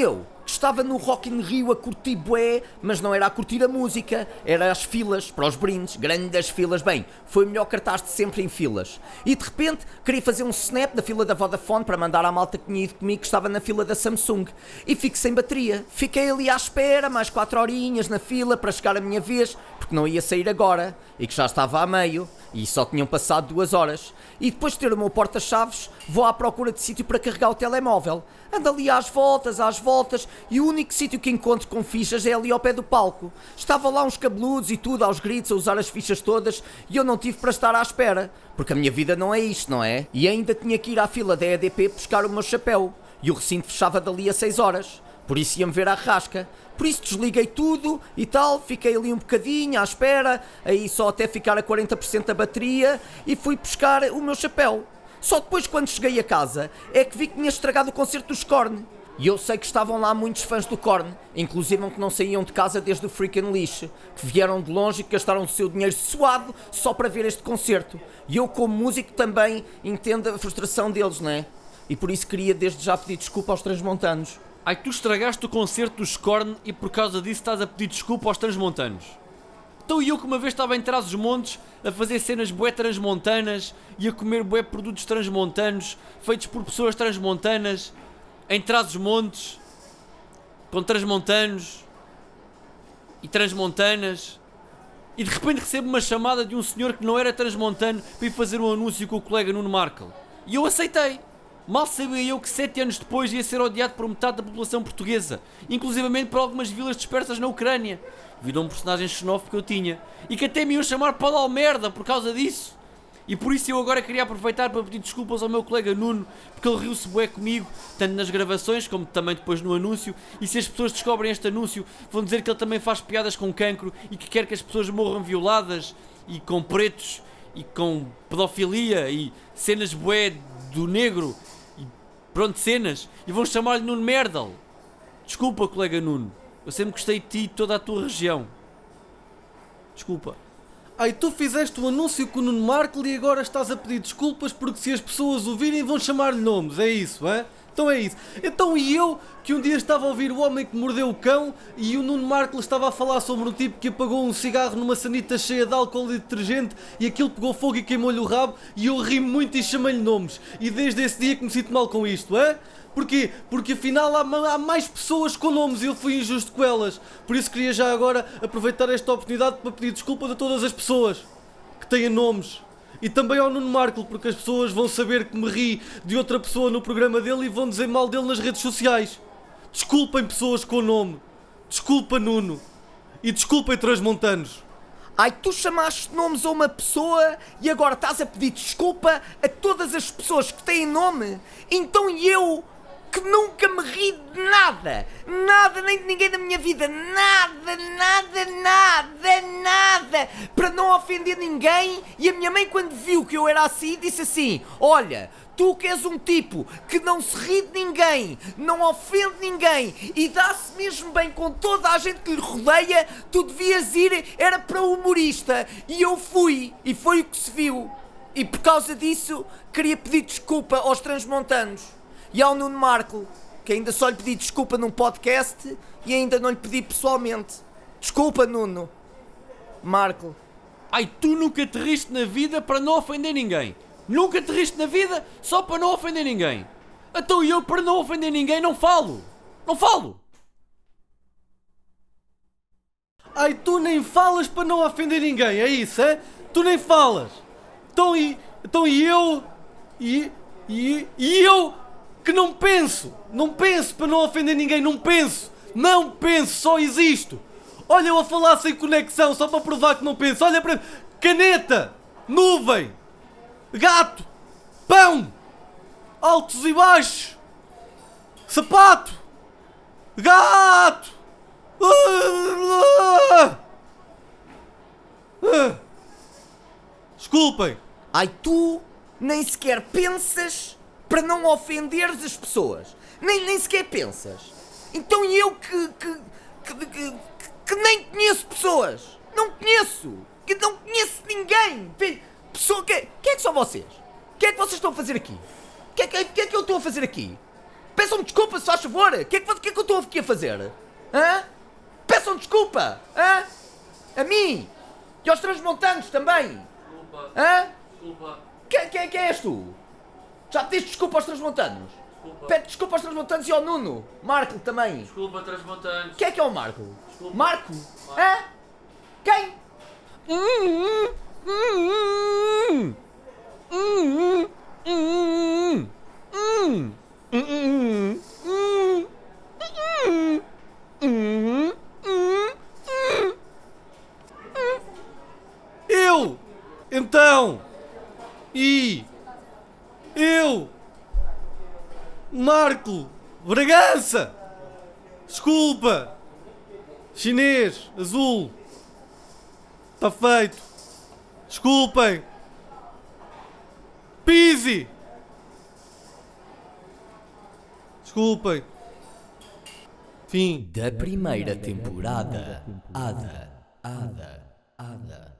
eu, que estava no Rock in Rio a curtir bué, mas não era a curtir a música, era as filas para os brindes, grandes filas. Bem, foi o melhor cartaz de sempre em filas. E de repente queria fazer um snap da fila da Vodafone para mandar à malta que tinha ido comigo que estava na fila da Samsung. E fico sem bateria. Fiquei ali à espera, mais quatro horinhas na fila para chegar a minha vez, porque não ia sair agora e que já estava a meio e só tinham passado duas horas. E depois de ter o meu porta-chaves, vou à procura de sítio para carregar o telemóvel. Ando ali às voltas, às voltas, e o único sítio que encontro com fichas é ali ao pé do palco. Estavam lá uns cabeludos e tudo aos gritos a usar as fichas todas e eu não tive para estar à espera, porque a minha vida não é isto, não é? E ainda tinha que ir à fila da EDP buscar o meu chapéu. E o recinto fechava dali a 6 horas. Por isso ia-me ver à rasca. Por isso desliguei tudo e tal, fiquei ali um bocadinho à espera, aí só até ficar a 40% da bateria e fui buscar o meu chapéu. Só depois, quando cheguei a casa, é que vi que tinha estragado o concerto dos Korn. E eu sei que estavam lá muitos fãs do Korn, inclusive que não saíam de casa desde o Freaking Lixo, que vieram de longe e que gastaram o seu dinheiro suado só para ver este concerto. E eu, como músico, também entendo a frustração deles, não é? E por isso queria desde já pedir desculpa aos transmontanos. Ai, tu estragaste o concerto dos Korn e por causa disso estás a pedir desculpa aos transmontanos. Então eu que uma vez estava em Trás-os-Montes a fazer cenas bué transmontanas e a comer bué produtos transmontanos feitos por pessoas transmontanas em Trás-os-Montes com transmontanos e transmontanas e de repente recebo uma chamada de um senhor que não era transmontano para ir fazer um anúncio com o colega Nuno Markel. E eu aceitei. Mal sabia eu que sete anos depois ia ser odiado por metade da população portuguesa, inclusivamente por algumas vilas dispersas na Ucrânia, a um personagem xenófobo que eu tinha, e que até me iam chamar para merda por causa disso. E por isso eu agora queria aproveitar para pedir desculpas ao meu colega Nuno, porque ele riu-se bué comigo, tanto nas gravações como também depois no anúncio, e se as pessoas descobrem este anúncio, vão dizer que ele também faz piadas com cancro e que quer que as pessoas morram violadas e com pretos e com pedofilia e cenas bué do negro pronto, cenas, e vão chamar-lhe Nuno Merdal. Desculpa, colega Nuno. Eu sempre gostei de ti e toda a tua região. Desculpa. Ai, tu fizeste o um anúncio com o Nuno Marco e agora estás a pedir desculpas porque se as pessoas ouvirem vão chamar-lhe nomes, é isso, é? Então é isso. Então e eu, que um dia estava a ouvir o homem que mordeu o cão e o Nuno Marco estava a falar sobre um tipo que apagou um cigarro numa sanita cheia de álcool e detergente e aquilo pegou fogo e queimou-lhe o rabo e eu ri muito e chamei-lhe nomes. E desde esse dia que me sinto mal com isto, é? Porquê? Porque afinal há, há, mais pessoas com nomes e eu fui injusto com elas. Por isso queria já agora aproveitar esta oportunidade para pedir desculpas a todas as pessoas que têm nomes. E também ao Nuno Marco, porque as pessoas vão saber que me ri de outra pessoa no programa dele e vão dizer mal dele nas redes sociais. Desculpem pessoas com nome. Desculpa Nuno. E desculpem Transmontanos. Ai, tu chamaste nomes a uma pessoa e agora estás a pedir desculpa a todas as pessoas que têm nome? Então eu que nunca me ri de nada, nada, nem de ninguém da minha vida, nada, nada, nada, nada, para não ofender ninguém. E a minha mãe, quando viu que eu era assim, disse assim: Olha, tu que és um tipo que não se ri de ninguém, não ofende ninguém e dá-se mesmo bem com toda a gente que lhe rodeia, tu devias ir, era para humorista. E eu fui, e foi o que se viu. E por causa disso, queria pedir desculpa aos transmontanos e ao Nuno Marco, que ainda só lhe pedi desculpa num podcast e ainda não lhe pedi pessoalmente. Desculpa, Nuno. Marco. Ai, tu nunca te riste na vida para não ofender ninguém. Nunca te riste na vida só para não ofender ninguém. Então eu, para não ofender ninguém, não falo. Não falo. Ai, tu nem falas para não ofender ninguém, é isso, é? Tu nem falas. Então e, então e eu? E, e, e eu que não penso, não penso para não ofender ninguém, não penso, não penso, só existo. Olha eu a falar sem conexão, só para provar que não penso. Olha para caneta, nuvem, gato, pão, altos e baixos, sapato, gato. Desculpem. Ai, tu nem sequer pensas para não ofenderes as pessoas. Nem, nem sequer pensas. Então eu que que, que, que, que, nem conheço pessoas. Não conheço. Que não conheço ninguém. Pessoa, que, que é que são vocês? O que é que vocês estão a fazer aqui? O que, é que, que é que eu estou a fazer aqui? Peçam desculpa, se faz favor! O que, é que, que é que eu estou aqui a fazer? Hã? Peçam desculpa! Hã? A mim! E aos transmontanos também! Desculpa, Hã? desculpa, Quem, quem, quem és tu? Já pediste desculpa aos transmontanos? desculpa. Pede desculpa aos transmontanos e ao Nuno! Marco também! Desculpa, transmontanos. Quem é que é o Marco? Desculpa. Marco? Hã? Quem? Eu! Então! E! Eu! Marco! Bragança! Desculpa! Chinês! Azul! Está feito! Desculpem! Pise! Desculpem! Fim! Da primeira temporada. Ada, Ada, Ada.